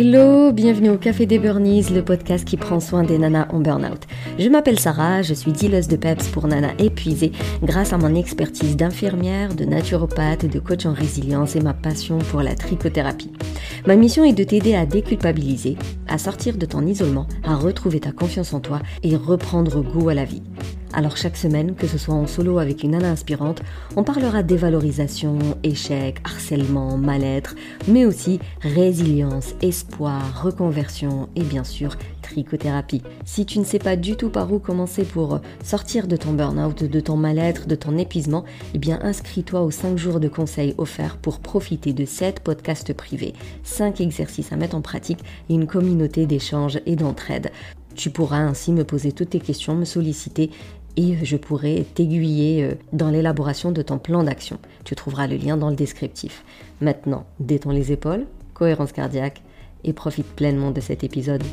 Hello, bienvenue au Café des Burnies, le podcast qui prend soin des nanas en burn-out. Je m'appelle Sarah, je suis dealeuse de PEPS pour nanas épuisées grâce à mon expertise d'infirmière, de naturopathe, de coach en résilience et ma passion pour la trichothérapie. Ma mission est de t'aider à déculpabiliser, à sortir de ton isolement, à retrouver ta confiance en toi et reprendre goût à la vie. Alors chaque semaine, que ce soit en solo avec une nana inspirante, on parlera dévalorisation, échec, harcèlement, mal-être, mais aussi résilience, espoir, reconversion et bien sûr trichothérapie. Si tu ne sais pas du tout par où commencer pour sortir de ton burn-out, de ton mal-être, de ton épuisement, eh bien inscris-toi aux 5 jours de conseils offerts pour profiter de 7 podcasts privés, 5 exercices à mettre en pratique et une communauté d'échange et d'entraide. Tu pourras ainsi me poser toutes tes questions, me solliciter et je pourrai t'aiguiller euh, dans l'élaboration de ton plan d'action. Tu trouveras le lien dans le descriptif. Maintenant, détends les épaules, cohérence cardiaque et profite pleinement de cet épisode.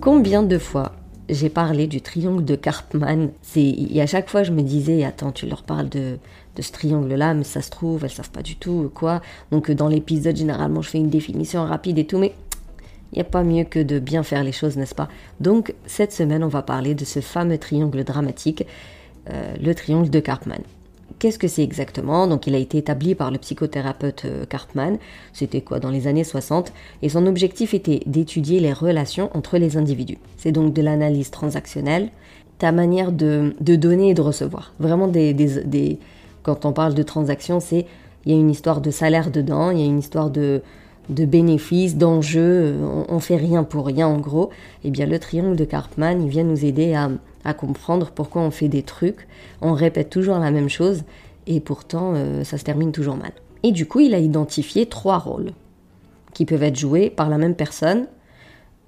Combien de fois j'ai parlé du triangle de Karpman? Et à chaque fois, je me disais, attends, tu leur parles de, de ce triangle-là, mais ça se trouve, elles savent pas du tout quoi. Donc dans l'épisode, généralement, je fais une définition rapide et tout, mais il n'y a pas mieux que de bien faire les choses, n'est-ce pas? Donc cette semaine, on va parler de ce fameux triangle dramatique, euh, le triangle de Karpman. Qu'est-ce que c'est exactement? Donc il a été établi par le psychothérapeute euh, Karpman, c'était quoi? Dans les années 60, et son objectif était d'étudier les relations entre les individus. C'est donc de l'analyse transactionnelle, ta manière de, donner et de recevoir. Vraiment des, des quand on parle de transactions, c'est il y a une histoire de salaire dedans, il y a une histoire de, de bénéfices, d'enjeux, on, fait rien pour rien en gros, eh bien le triangle de Karpman, il vient nous aider à, comprendre pourquoi on fait des trucs, on répète toujours la même chose et pourtant euh, ça se termine toujours mal. Et du coup, il a identifié trois rôles qui peuvent être joués par la même personne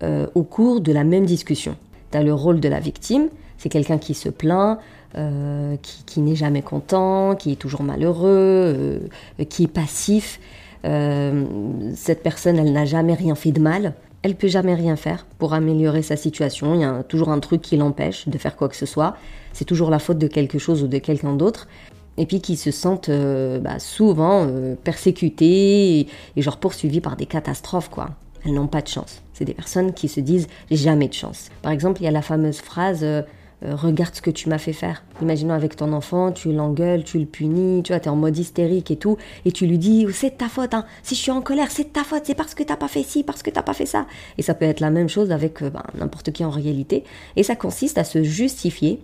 euh, au cours de la même discussion. Tu as le rôle de la victime, c'est quelqu'un qui se plaint, euh, qui, n'est jamais content, qui est toujours malheureux, qui est passif. Euh, cette personne, elle n'a jamais rien fait de mal, elle peut jamais rien faire pour améliorer sa situation. Il y a toujours un truc qui l'empêche de faire quoi que ce soit. C'est toujours la faute de quelque chose ou de quelqu'un d'autre. Et puis qui se sentent euh, bah, souvent euh, persécutés et, et, genre poursuivis par des catastrophes, quoi. Elles n'ont pas de chance. C'est des personnes qui se disent jamais de chance. Par exemple, il y a la fameuse phrase euh, regarde ce que tu m'as fait faire. Imaginons avec ton enfant, tu l'engueules, tu le punis, tu vois, es en mode hystérique et tout, et tu lui dis, c'est ta faute, hein. si je suis en colère, c'est ta faute, c'est parce que t'as pas fait ci, parce que t'as pas fait ça. Et ça peut être la même chose avec euh, ben, n'importe qui en réalité. Et ça consiste à se justifier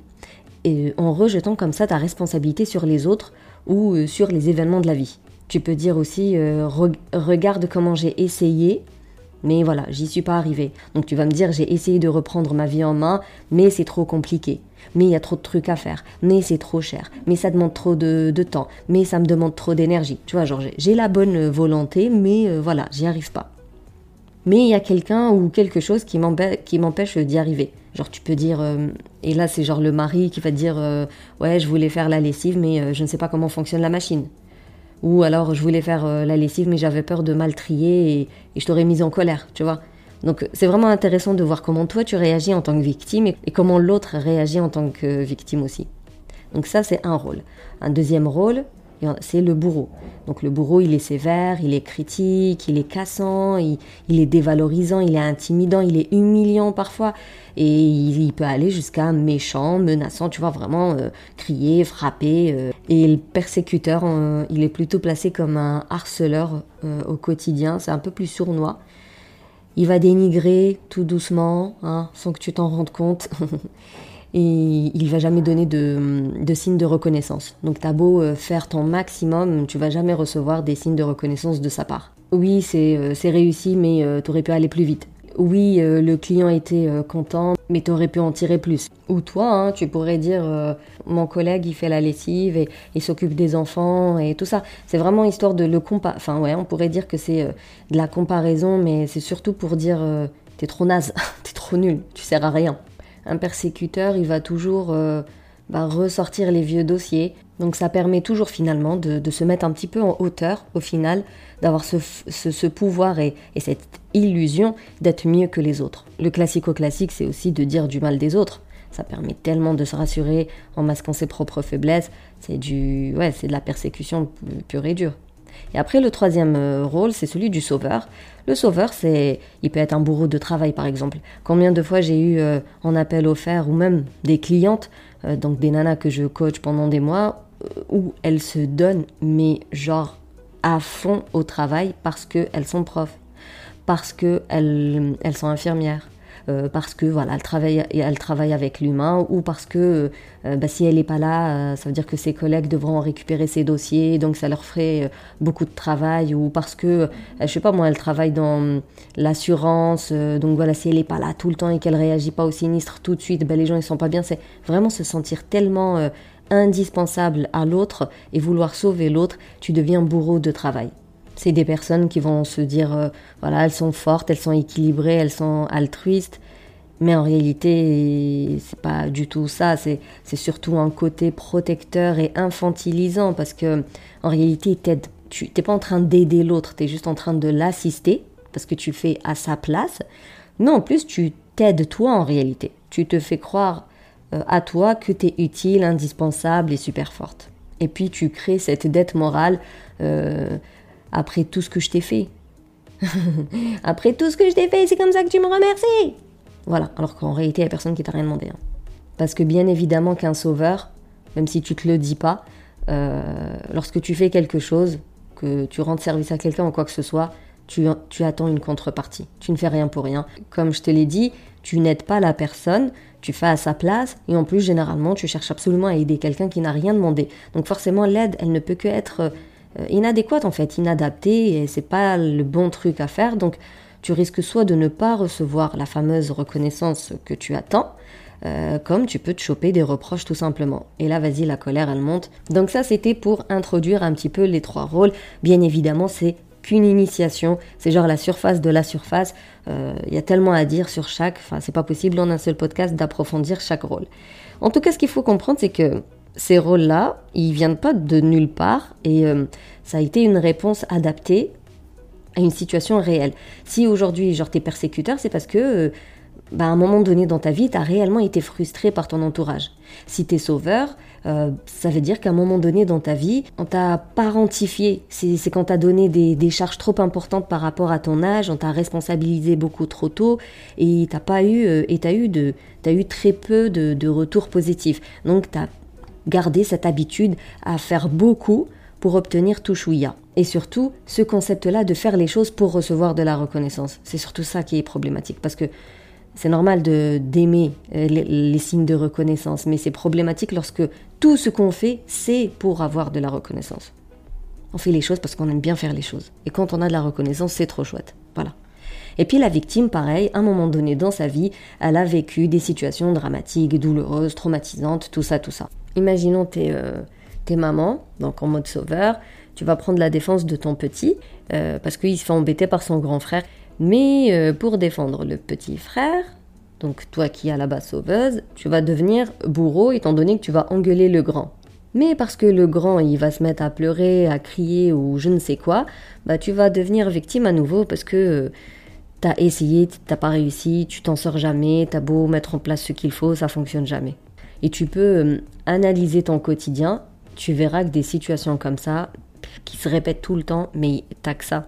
et, en rejetant comme ça ta responsabilité sur les autres ou euh, sur les événements de la vie. Tu peux dire aussi, regarde comment j'ai essayé, mais voilà, j'y suis pas arrivé. Donc tu vas me dire, j'ai essayé de reprendre ma vie en main, mais c'est trop compliqué. Mais il y a trop de trucs à faire. Mais c'est trop cher. Mais ça demande trop de, temps. Mais ça me demande trop d'énergie. Tu vois, genre j'ai la bonne volonté, mais euh, voilà, j'y arrive pas. Mais il y a quelqu'un ou quelque chose qui m'empêche d'y arriver. Genre tu peux dire, euh, et là c'est genre le mari qui va dire, euh, ouais je voulais faire la lessive, mais je ne sais pas comment fonctionne la machine. Ou alors je voulais faire euh, la lessive mais j'avais peur de mal trier et, je t'aurais mise en colère, tu vois. Donc c'est vraiment intéressant de voir comment toi tu réagis en tant que victime et, et comment l'autre réagit en tant que victime aussi. Donc ça c'est un rôle. Un deuxième rôle, c'est le bourreau. Donc le bourreau, il est sévère, il est critique, il est cassant, il, est dévalorisant, il est intimidant, il est humiliant parfois. Et il, peut aller jusqu'à méchant, menaçant, tu vois, vraiment euh, crier, frapper. Euh. Et le persécuteur, euh, il est plutôt placé comme un harceleur au quotidien, c'est un peu plus sournois. Il va dénigrer tout doucement, hein, sans que tu t'en rendes compte. et il va jamais donner de, signes de reconnaissance. Donc t'as beau euh, faire ton maximum, tu vas jamais recevoir des signes de reconnaissance de sa part. Oui, c'est euh, réussi, mais euh, t'aurais pu aller plus vite. Oui, le client était content, mais t'aurais pu en tirer plus. Ou toi, hein, tu pourrais dire mon collègue il fait la lessive et il s'occupe des enfants et tout ça. C'est vraiment histoire de le compa. Enfin ouais, on pourrait dire que c'est de la comparaison, mais c'est surtout pour dire t'es trop naze, t'es trop nul, tu sers à rien un persécuteur, il va toujours euh, bah, ressortir les vieux dossiers. Donc ça permet toujours finalement de, se mettre un petit peu en hauteur au final, d'avoir ce, pouvoir et, cette illusion d'être mieux que les autres. Le classico-classique, c'est aussi de dire du mal des autres. Ça permet tellement de se rassurer en masquant ses propres faiblesses. C'est du, ouais, c'est de la persécution pure et dure. Et après, le troisième euh, rôle, c'est celui du sauveur. Le sauveur, c'est, il peut être un bourreau de travail, par exemple. Combien de fois j'ai eu euh, en appel offert ou même des clientes, euh, donc des nanas que je coach pendant des mois, où elles se donnent, mais genre à fond au travail parce qu'elles sont profs, parce qu'elles elles sont infirmières, euh, parce que voilà, elle travaille, elle travaille avec l'humain, ou parce que euh, bah, si elle n'est pas là, euh, ça veut dire que ses collègues devront récupérer ses dossiers, donc ça leur ferait beaucoup de travail, ou parce que, je sais pas moi, elle travaille dans l'assurance, donc voilà, si elle n'est pas là tout le temps et qu'elle réagit pas au sinistre tout de suite, bah, les gens ils sont pas bien. C'est vraiment se sentir tellement indispensable à l'autre et vouloir sauver l'autre, tu deviens bourreau de travail. C'est des personnes qui vont se dire, euh, voilà, elles sont fortes, elles sont équilibrées, elles sont altruistes. Mais en réalité, c'est pas du tout ça. C'est, surtout un côté protecteur et infantilisant parce que, en réalité, tu n'es pas en train d'aider l'autre, tu es juste en train de l'assister parce que tu fais à sa place. Non, en plus, tu t'aides toi en réalité. Tu te fais croire euh, à toi que tu es utile, indispensable et super forte. Et puis, tu crées cette dette morale. Euh, après tout ce que je t'ai fait. Après tout ce que je t'ai fait, c'est comme ça que tu me remercies. Voilà, alors qu'en réalité, il n'y a personne qui t'a rien demandé. Hein. Parce que bien évidemment qu'un sauveur, même si tu te le dis pas, euh, lorsque tu fais quelque chose, que tu rends service à quelqu'un ou quoi que ce soit, tu, tu, attends une contrepartie. Tu ne fais rien pour rien. Comme je te l'ai dit, tu n'aides pas la personne, tu fais à sa place, et en plus, généralement, tu cherches absolument à aider quelqu'un qui n'a rien demandé. Donc forcément, l'aide, elle ne peut que être euh, inadéquate en fait, inadaptée et c'est pas le bon truc à faire. Donc tu risques soit de ne pas recevoir la fameuse reconnaissance que tu attends, euh, comme tu peux te choper des reproches tout simplement. Et là, vas-y, la colère, elle monte. Donc ça, c'était pour introduire un petit peu les trois rôles. Bien évidemment, c'est qu'une initiation, c'est genre la surface de la surface. Euh, il y a tellement à dire sur chaque, enfin, c'est pas possible en un seul podcast d'approfondir chaque rôle. En tout cas, ce qu'il faut comprendre, c'est que ces rôles-là, ils viennent pas de nulle part et euh, ça a été une réponse adaptée à une situation réelle. Si aujourd'hui, genre, t'es persécuteur, c'est parce que, euh, bah, à un moment donné dans ta vie, t'as réellement été frustré par ton entourage. Si t'es sauveur, euh, ça veut dire qu'à un moment donné dans ta vie, on t'a parentifié. C'est quand t'as donné des, charges trop importantes par rapport à ton âge, on t'a responsabilisé beaucoup trop tôt et t'as pas eu, et t'as eu de, as eu très peu de, de retours positifs. Donc t'as garder cette habitude à faire beaucoup pour obtenir tout chouïa. Et surtout, ce concept-là de faire les choses pour recevoir de la reconnaissance. C'est surtout ça qui est problématique. Parce que c'est normal d'aimer euh, les, signes de reconnaissance, mais c'est problématique lorsque tout ce qu'on fait, c'est pour avoir de la reconnaissance. On fait les choses parce qu'on aime bien faire les choses. Et quand on a de la reconnaissance, c'est trop chouette. Voilà. Et puis la victime, pareil, à un moment donné dans sa vie, elle a vécu des situations dramatiques, douloureuses, traumatisantes, tout ça, tout ça. Imaginons tes, euh, tes mamans, donc en mode sauveur, tu vas prendre la défense de ton petit, euh, parce qu'il se fait embêter par son grand frère. Mais euh, pour défendre le petit frère, donc toi qui as la base sauveuse, tu vas devenir bourreau étant donné que tu vas engueuler le grand. Mais parce que le grand, il va se mettre à pleurer, à crier ou je ne sais quoi, bah tu vas devenir victime à nouveau parce que t'as essayé, t'as pas réussi, tu t'en sors jamais, t'as beau mettre en place ce qu'il faut, ça fonctionne jamais. Et tu peux euh, analyser ton quotidien, tu verras que des situations comme ça, qui se répètent tout le temps, mais t'as que ça.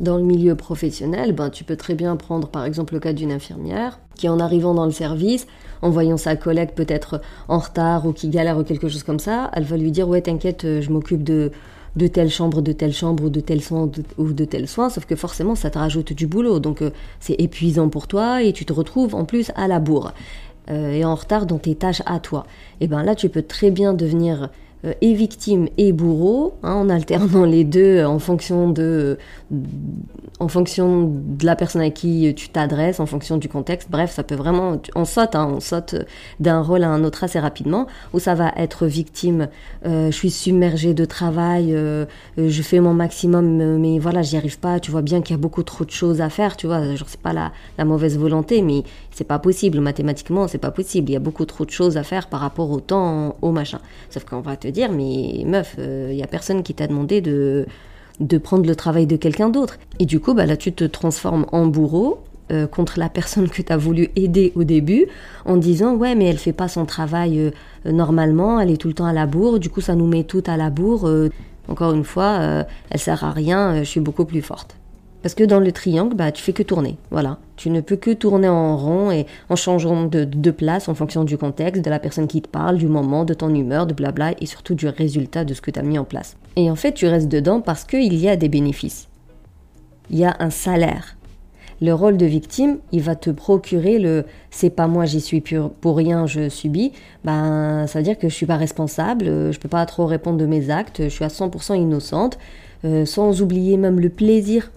Dans le milieu professionnel, ben, tu peux très bien prendre par exemple le cas d'une infirmière qui en arrivant dans le service, en voyant sa collègue peut-être en retard ou qui galère ou quelque chose comme ça, elle va lui dire ouais t'inquiète, euh, je m'occupe de, de telle chambre, de telle chambre ou de tel soin ou de tel soin, sauf que forcément ça te rajoute du boulot, donc euh, c'est épuisant pour toi et tu te retrouves en plus à la bourre. Euh, et en retard dans tes tâches à toi. Et ben là, tu peux très bien devenir euh, et victime et bourreau, hein, en alternant les deux en fonction de, en fonction de la personne à qui tu t'adresses, en fonction du contexte. Bref, ça peut vraiment, on saute, hein, on saute d'un rôle à un autre assez rapidement. Où ça va être victime, euh, je suis submergée de travail, euh, je fais mon maximum, mais voilà, j'y arrive pas. Tu vois bien qu'il y a beaucoup trop de choses à faire. Tu vois, genre c'est pas la mauvaise volonté, mais c'est pas possible mathématiquement, c'est pas possible. Il y a beaucoup trop de choses à faire par rapport au temps, au machin. Sauf qu'on va te dire, mais meuf, il euh, y a personne qui t'a demandé de, de prendre le travail de quelqu'un d'autre. Et du coup, bah, là, tu te transformes en bourreau euh, contre la personne que tu as voulu aider au début en disant ouais mais elle fait pas son travail euh, normalement, elle est tout le temps à la bourre, du coup ça nous met toutes à la bourre. encore une fois, elle sert à rien, je suis beaucoup plus forte. Parce que dans le triangle, bah, tu fais que tourner. Voilà. Tu ne peux que tourner en rond et en changeant de, place en fonction du contexte, de la personne qui te parle, du moment, de ton humeur, de blabla et surtout du résultat de ce que tu as mis en place. Et en fait, tu restes dedans parce qu'il y a des bénéfices. Il y a un salaire. Le rôle de victime, il va te procurer le c'est pas moi, j'y suis pour rien, je subis. Ben, ça veut dire que je suis pas responsable, je peux pas trop répondre de mes actes, je suis à 100% innocente, euh, sans oublier même le plaisir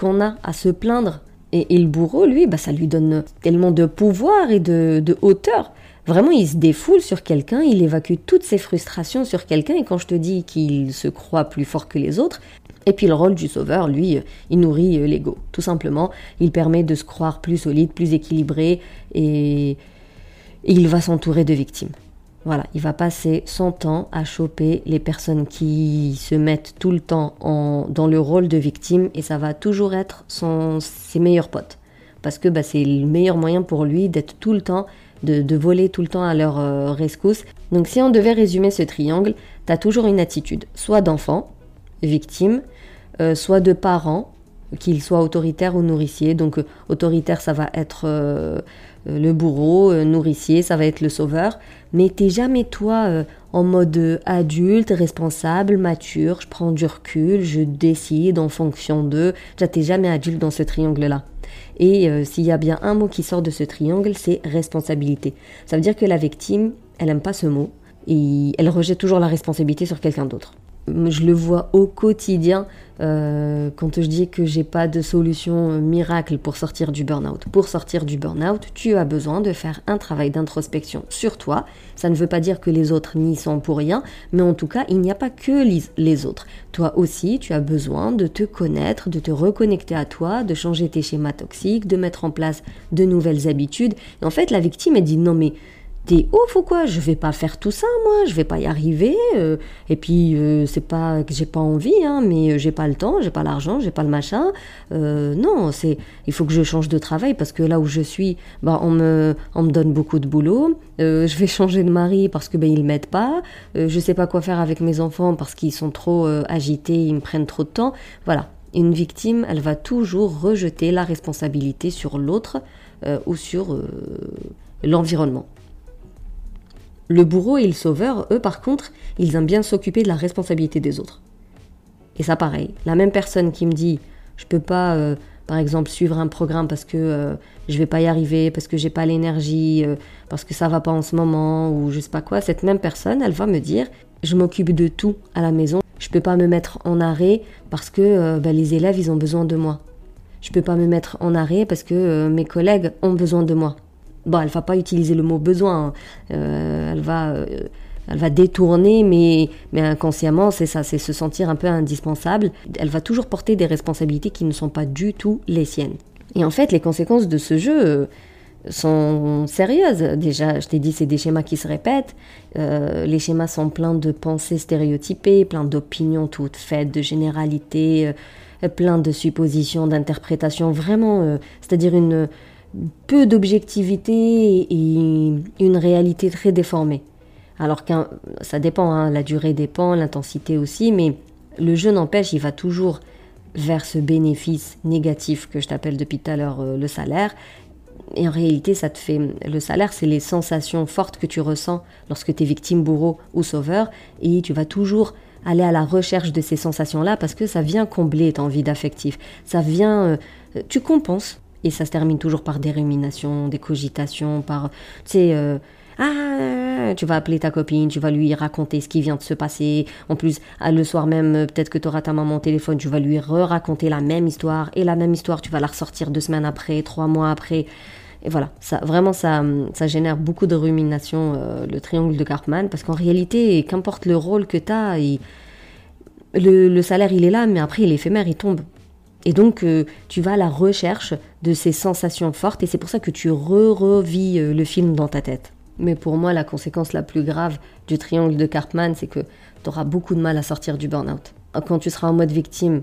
qu'on a à se plaindre. Et, le bourreau, lui, bah, ça lui donne tellement de pouvoir et de, hauteur. Vraiment, il se défoule sur quelqu'un, il évacue toutes ses frustrations sur quelqu'un, et quand je te dis qu'il se croit plus fort que les autres, et puis le rôle du sauveur, lui, il nourrit euh, l'ego, tout simplement. Il permet de se croire plus solide, plus équilibré, et il va s'entourer de victimes. Voilà, il va passer son temps à choper les personnes qui se mettent tout le temps dans le rôle de victime et ça va toujours être son, ses meilleurs potes. Parce que bah, c'est le meilleur moyen pour lui d'être tout le temps, de, voler tout le temps à leur euh, rescousse. Donc si on devait résumer ce triangle, tu as toujours une attitude, soit d'enfant, victime, euh, soit de parent, qu'il soit autoritaire ou nourricier. Donc euh, autoritaire, ça va être euh, le bourreau, euh, nourricier, ça va être le sauveur. Mais t'es jamais toi euh, en mode adulte, responsable, mature, je prends du recul, je décide en fonction de. T'es jamais adulte dans ce triangle-là. Et s'il y a bien un mot qui sort de ce triangle, c'est responsabilité. Ça veut dire que la victime, elle aime pas ce mot et elle rejette toujours la responsabilité sur quelqu'un d'autre je le vois au quotidien euh, quand je dis que j'ai pas de solution miracle pour sortir du burn-out. Pour sortir du burn-out, tu as besoin de faire un travail d'introspection sur toi. Ça ne veut pas dire que les autres n'y sont pour rien, mais en tout cas, il n'y a pas que les autres. Toi aussi, tu as besoin de te connaître, de te reconnecter à toi, de changer tes schémas toxiques, de mettre en place de nouvelles habitudes. Et en fait, la victime, elle dit non mais t'es ouf ou quoi? Je vais pas faire tout ça, moi, je vais pas y arriver. Euh, et puis, euh, c'est pas que j'ai pas envie, hein, mais euh, j'ai pas le temps, j'ai pas l'argent, j'ai pas le machin. non, c'est, il faut que je change de travail parce que là où je suis, bah, on me, on me donne beaucoup de boulot. je vais changer de mari parce que ben ils m'aident pas. je sais pas quoi faire avec mes enfants parce qu'ils sont trop agités, ils me prennent trop de temps. Voilà. Une victime, elle va toujours rejeter la responsabilité sur l'autre ou sur l'environnement. Le bourreau et le sauveur, eux par contre, ils aiment bien s'occuper de la responsabilité des autres. Et ça pareil, la même personne qui me dit je peux pas euh, par exemple suivre un programme parce que euh, je vais pas y arriver, parce que j'ai pas l'énergie, euh, parce que ça va pas en ce moment ou je sais pas quoi, cette même personne, elle va me dire je m'occupe de tout à la maison, je peux pas me mettre en arrêt parce que bah, les élèves ils ont besoin de moi. Je peux pas me mettre en arrêt parce que mes collègues ont besoin de moi. Bon, elle va pas utiliser le mot besoin, hein. euh, elle va, euh, elle va détourner, mais, mais inconsciemment, c'est ça, c'est se sentir un peu indispensable. Elle va toujours porter des responsabilités qui ne sont pas du tout les siennes. Et en fait, les conséquences de ce jeu euh, sont sérieuses. Déjà, je t'ai dit, c'est des schémas qui se répètent. les schémas sont pleins de pensées stéréotypées, plein d'opinions toutes faites, de généralités, plein de suppositions, d'interprétations. Vraiment, c'est-à-dire une peu d'objectivité et une réalité très déformée. Alors que ça dépend, hein, la durée dépend, l'intensité aussi, mais le jeu n'empêche, il va toujours vers ce bénéfice négatif que je t'appelle depuis tout à l'heure euh, le salaire. Et en réalité, ça te fait. Le salaire, c'est les sensations fortes que tu ressens lorsque tu es victime, bourreau ou sauveur. Et tu vas toujours aller à la recherche de ces sensations-là parce que ça vient combler ton vide affectif. Ça vient. Euh, tu compenses et ça se termine toujours par des ruminations, des cogitations, par, tu sais, euh, ah, tu vas appeler ta copine, tu vas lui raconter ce qui vient de se passer. En plus, ah, le soir même, euh, peut-être que tu auras ta maman au téléphone, tu vas lui re-raconter la même histoire. Et la même histoire, tu vas la ressortir deux semaines après, trois mois après. Et voilà, ça, vraiment, ça, ça génère beaucoup de ruminations, euh, le triangle de Cartman, parce qu'en réalité, qu'importe le rôle que tu as, le, le, salaire, il est là, mais après, il est éphémère, il tombe. Et donc, euh, tu vas à la recherche de ces sensations fortes et c'est pour ça que tu re-revis euh, le film dans ta tête. Mais pour moi, la conséquence la plus grave du triangle de Cartman, c'est que tu auras beaucoup de mal à sortir du burn-out. Quand tu seras en mode victime,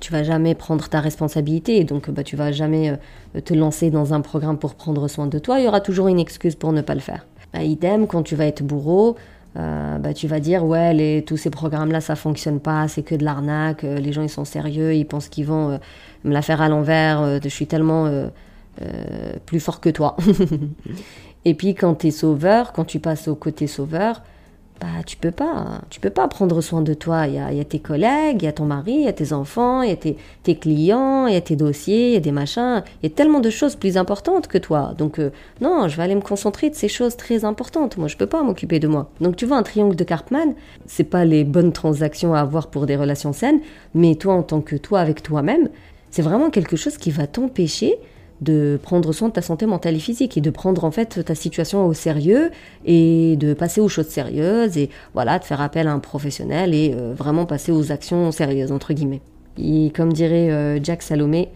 tu vas jamais prendre ta responsabilité, donc bah, tu vas jamais euh, te lancer dans un programme pour prendre soin de toi, il y aura toujours une excuse pour ne pas le faire. Bah, idem, quand tu vas être bourreau, euh, bah, tu vas dire ouais les, tous ces programmes là ça fonctionne pas c'est que de l'arnaque euh, les gens ils sont sérieux ils pensent qu'ils vont me la faire à l'envers je suis tellement plus fort que toi. Et puis quand tu es sauveur quand tu passes au côté sauveur bah, tu peux pas, tu peux pas prendre soin de toi. Il y a, tes collègues, il y a ton mari, il y a tes enfants, il y a tes, clients, il y a tes dossiers, il y a des machins. Il y a tellement de choses plus importantes que toi. Donc euh, non, je vais aller me concentrer de ces choses très importantes. Moi, je peux pas m'occuper de moi. Donc tu vois, un triangle de Karpman, c'est pas les bonnes transactions à avoir pour des relations saines, mais toi en tant que toi avec toi-même, c'est vraiment quelque chose qui va t'empêcher de prendre soin de ta santé mentale et physique et de prendre en fait ta situation au sérieux et de passer aux choses sérieuses et voilà de faire appel à un professionnel et euh, vraiment passer aux actions sérieuses entre guillemets. Et comme dirait euh, Jack Salomé,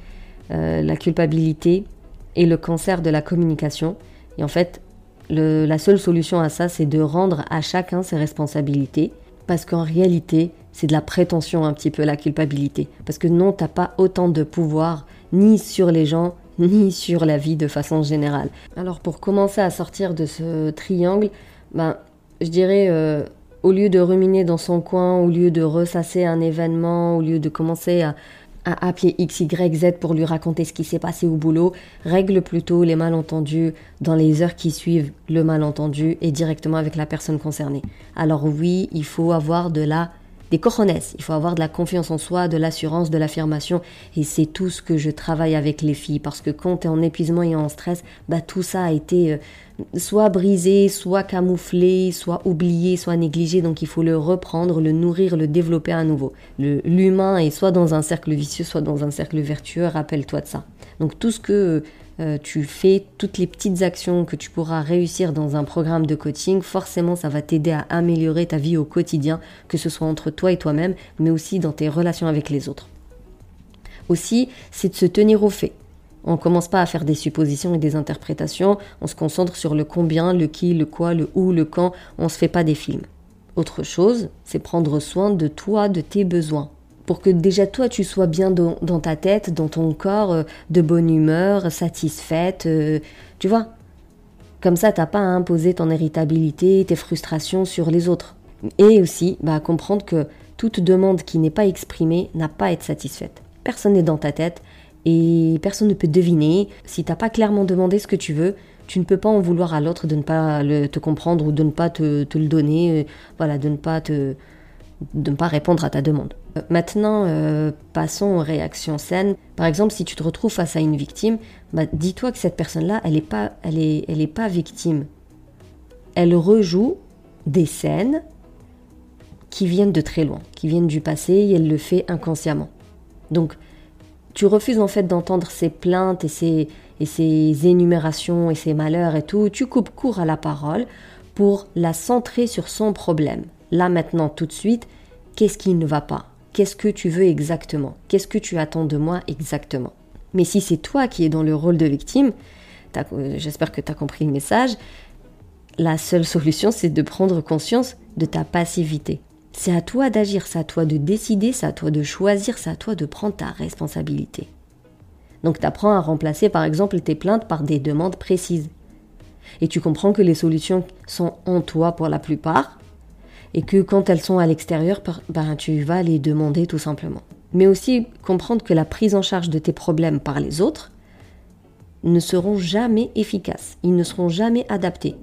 euh, la culpabilité est le cancer de la communication et en fait la seule solution à ça c'est de rendre à chacun ses responsabilités parce qu'en réalité c'est de la prétention un petit peu la culpabilité parce que non t'as pas autant de pouvoir ni sur les gens ni sur la vie de façon générale. Alors pour commencer à sortir de ce triangle, ben, je dirais, euh, au lieu de ruminer dans son coin, au lieu de ressasser un événement, au lieu de commencer à, à appeler X, Y, Z pour lui raconter ce qui s'est passé au boulot, règle plutôt les malentendus dans les heures qui suivent le malentendu et directement avec la personne concernée. Alors oui, il faut avoir de la des cojones. Il faut avoir de la confiance en soi, de l'assurance, de l'affirmation. Et c'est tout ce que je travaille avec les filles. Parce que quand tu es en épuisement et en stress, bah, tout ça a été euh, soit brisé, soit camouflé, soit oublié, soit négligé. Donc il faut le reprendre, le nourrir, le développer à nouveau. L'humain est soit dans un cercle vicieux, soit dans un cercle vertueux. Rappelle-toi de ça. Donc tout ce que euh, tu fais toutes les petites actions que tu pourras réussir dans un programme de coaching, forcément ça va t'aider à améliorer ta vie au quotidien, que ce soit entre toi et toi-même, mais aussi dans tes relations avec les autres. Aussi, c'est de se tenir au fait. On commence pas à faire des suppositions et des interprétations, on se concentre sur le combien, le qui, le quoi, le où, le quand, on se fait pas des films. Autre chose, c'est prendre soin de toi, de tes besoins pour que déjà toi tu sois bien dans, ta tête, dans ton corps, euh, de bonne humeur, satisfaite, euh, tu vois. Comme ça, t'as pas à imposer ton irritabilité, tes frustrations sur les autres. Et aussi, bah, comprendre que toute demande qui n'est pas exprimée n'a pas à être satisfaite. Personne n'est dans ta tête et personne ne peut deviner. Si t'as pas clairement demandé ce que tu veux, tu ne peux pas en vouloir à l'autre de ne pas te comprendre ou de ne pas te, le donner, euh, voilà, de ne pas te, de ne pas répondre à ta demande. Maintenant, euh, passons aux réactions saines. Par exemple, si tu te retrouves face à une victime, bah, dis-toi que cette personne-là, elle n'est pas, elle est, elle est pas victime. Elle rejoue des scènes qui viennent de très loin, qui viennent du passé, et elle le fait inconsciemment. Donc, tu refuses en fait d'entendre ses plaintes et ses, et ses énumérations et ses malheurs et tout. Tu coupes court à la parole pour la centrer sur son problème là maintenant tout de suite, qu'est-ce qui ne va pas? Qu'est-ce que tu veux exactement? Qu'est-ce que tu attends de moi exactement? Mais si c'est toi qui es dans le rôle de victime, j'espère que tu as compris le message, la seule solution c'est de prendre conscience de ta passivité. C'est à toi d'agir, c'est à toi de décider, c'est à toi de choisir, c'est à toi de prendre ta responsabilité. Donc tu apprends à remplacer par exemple tes plaintes par des demandes précises. Et tu comprends que les solutions sont en toi pour la plupart, et que quand elles sont à l'extérieur, ben, tu vas les demander tout simplement. Mais aussi comprendre que la prise en charge de tes problèmes par les autres ne seront jamais efficaces, ils ne seront jamais adaptés.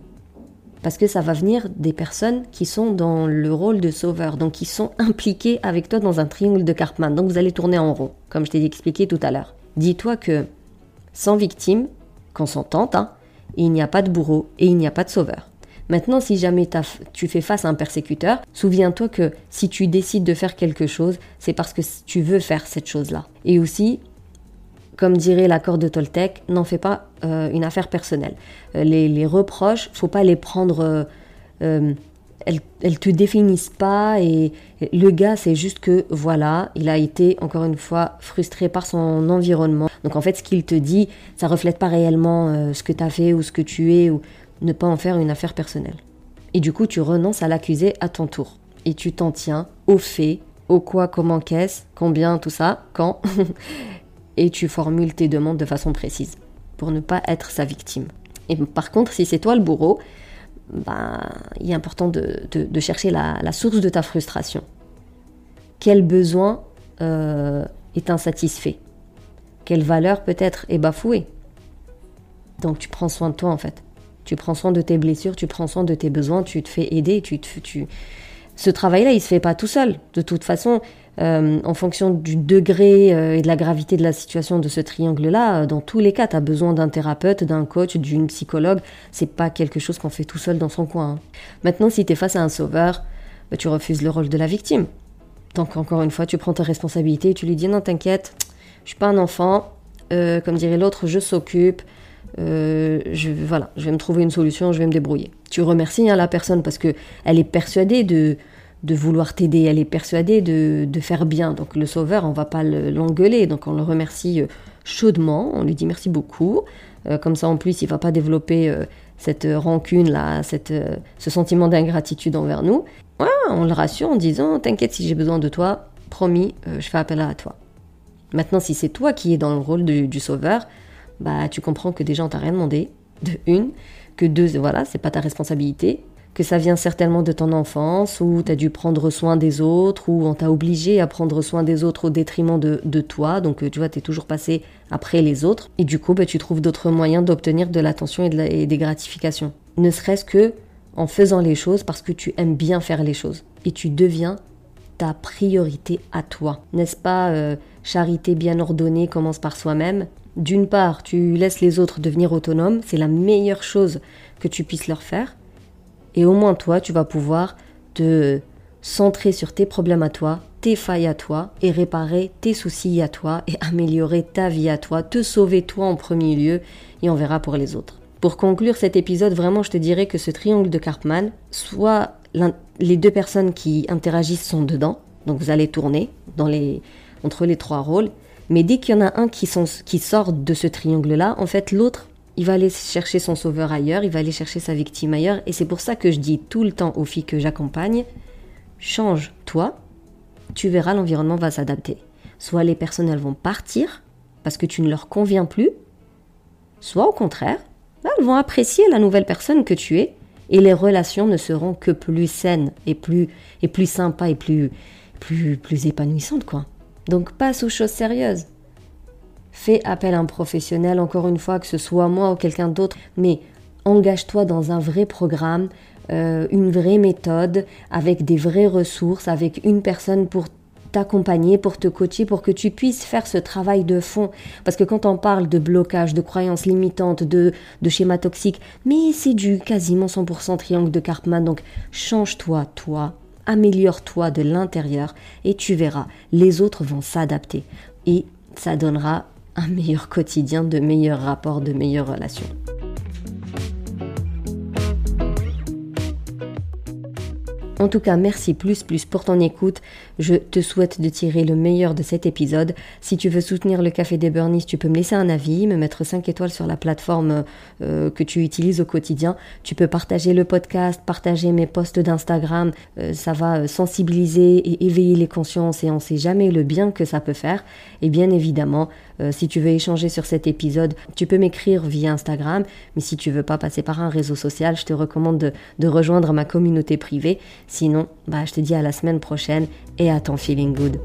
Parce que ça va venir des personnes qui sont dans le rôle de sauveur, donc qui sont impliquées avec toi dans un triangle de Karpman. Donc vous allez tourner en rond, comme je t'ai expliqué tout à l'heure. Dis-toi que sans victime, consentante, hein, il n'y a pas de bourreau et il n'y a pas de sauveur. Maintenant, si jamais tu fais face à un persécuteur, souviens-toi que si tu décides de faire quelque chose, c'est parce que tu veux faire cette chose-là. Et aussi, comme dirait l'accord de Toltec, n'en fais pas euh, une affaire personnelle. Euh, les, les, reproches, faut pas les prendre. Euh, elles, elles te définissent pas et le gars c'est juste que voilà il a été encore une fois frustré par son environnement donc en fait ce qu'il te dit ça reflète pas réellement ce que tu as fait ou ce que tu es ou ne pas en faire une affaire personnelle. Et du coup, tu renonces à l'accuser à ton tour. Et tu t'en tiens aux faits, au quoi, comment, qu'est-ce, combien, tout ça, quand, et tu formules tes demandes de façon précise pour ne pas être sa victime. Et par contre, si c'est toi le bourreau, bah, il est important de, chercher la, source de ta frustration. Quel besoin euh, est insatisfait? Quelle valeur peut-être est bafouée? Donc tu prends soin de toi en fait. Tu prends soin de tes blessures, tu prends soin de tes besoins, tu te fais aider, tu, tu... Ce travail-là, il se fait pas tout seul. De toute façon, euh, en fonction du degré euh, et de la gravité de la situation de ce triangle-là, euh, dans tous les cas, tu as besoin d'un thérapeute, d'un coach, d'une psychologue. C'est pas quelque chose qu'on fait tout seul dans son coin. Hein. Maintenant, si tu es face à un sauveur, bah, tu refuses le rôle de la victime. Donc, encore une fois, tu prends ta responsabilité et tu lui dis non, t'inquiète, je suis pas un enfant. comme dirait l'autre, je s'occupe. Je, voilà, je vais me trouver une solution, je vais me débrouiller. Tu remercies hein, la personne parce que elle est persuadée de, vouloir t'aider, elle est persuadée de, faire bien. Donc le sauveur, on va pas l'engueuler, donc on le remercie euh, chaudement, on lui dit merci beaucoup. Euh, comme ça en plus, il va pas développer euh, cette rancune là, ce sentiment d'ingratitude envers nous. on le rassure en disant t'inquiète si j'ai besoin de toi, promis, je fais appel à toi. Maintenant, si c'est toi qui es dans le rôle du, sauveur, bah tu comprends que déjà on t'a rien demandé, de une, que deux, voilà, c'est pas ta responsabilité, que ça vient certainement de ton enfance, où tu as dû prendre soin des autres, où on t'a obligé à prendre soin des autres au détriment de, toi. Donc, euh, tu vois, tu es toujours passé après les autres. Et du coup, bah, tu trouves d'autres moyens d'obtenir de l'attention et, des gratifications. Ne serait-ce que en faisant les choses parce que tu aimes bien faire les choses. Et tu deviens ta priorité à toi. N'est-ce pas euh, charité bien ordonnée commence par soi-même D'une part, tu laisses les autres devenir autonomes, c'est la meilleure chose que tu puisses leur faire. Et au moins toi, tu vas pouvoir te centrer sur tes problèmes à toi, tes failles à toi, et réparer tes soucis à toi, et améliorer ta vie à toi, te sauver toi en premier lieu, et on verra pour les autres. Pour conclure cet épisode, vraiment, je te dirais que ce triangle de Karpman, soit les deux personnes qui interagissent sont dedans, donc vous allez tourner dans les, entre les trois rôles, mais dès qu'il y en a un qui, sort de ce triangle-là, en fait, l'autre il va aller chercher son sauveur ailleurs, il va aller chercher sa victime ailleurs. Et c'est pour ça que je dis tout le temps aux filles que j'accompagne, change toi, tu verras l'environnement va s'adapter. Soit les personnes elles vont partir parce que tu ne leur conviens plus, soit au contraire, elles vont apprécier la nouvelle personne que tu es et les relations ne seront que plus saines et plus et plus sympas et plus plus plus épanouissantes quoi. Donc passe aux choses sérieuses. Fais appel à un professionnel, encore une fois, que ce soit moi ou quelqu'un d'autre, mais engage-toi dans un vrai programme, euh, une vraie méthode, avec des vraies ressources, avec une personne pour t'accompagner, pour te coacher, pour que tu puisses faire ce travail de fond. Parce que quand on parle de blocage, de croyances limitantes, de, de schémas toxiques, mais c'est du quasiment 100% triangle de Karpman, donc change-toi, toi, améliore-toi de l'intérieur et tu verras, les autres vont s'adapter. Et ça donnera un meilleur quotidien, de meilleurs rapports, de meilleures relations. En tout cas, merci plus plus pour ton écoute. Je te souhaite de tirer le meilleur de cet épisode. Si tu veux soutenir le Café des Burnies, tu peux me laisser un avis, me mettre 5 étoiles sur la plateforme euh, que tu utilises au quotidien. Tu peux partager le podcast, partager mes posts d'Instagram. Euh, ça va sensibiliser et éveiller les consciences et on sait jamais le bien que ça peut faire. Et bien évidemment, euh, si tu veux échanger sur cet épisode, tu peux m'écrire via Instagram. Mais si tu veux pas passer par un réseau social, je te recommande de, rejoindre ma communauté privée. Sinon, bah, je te dis à la semaine prochaine et à ton feeling good.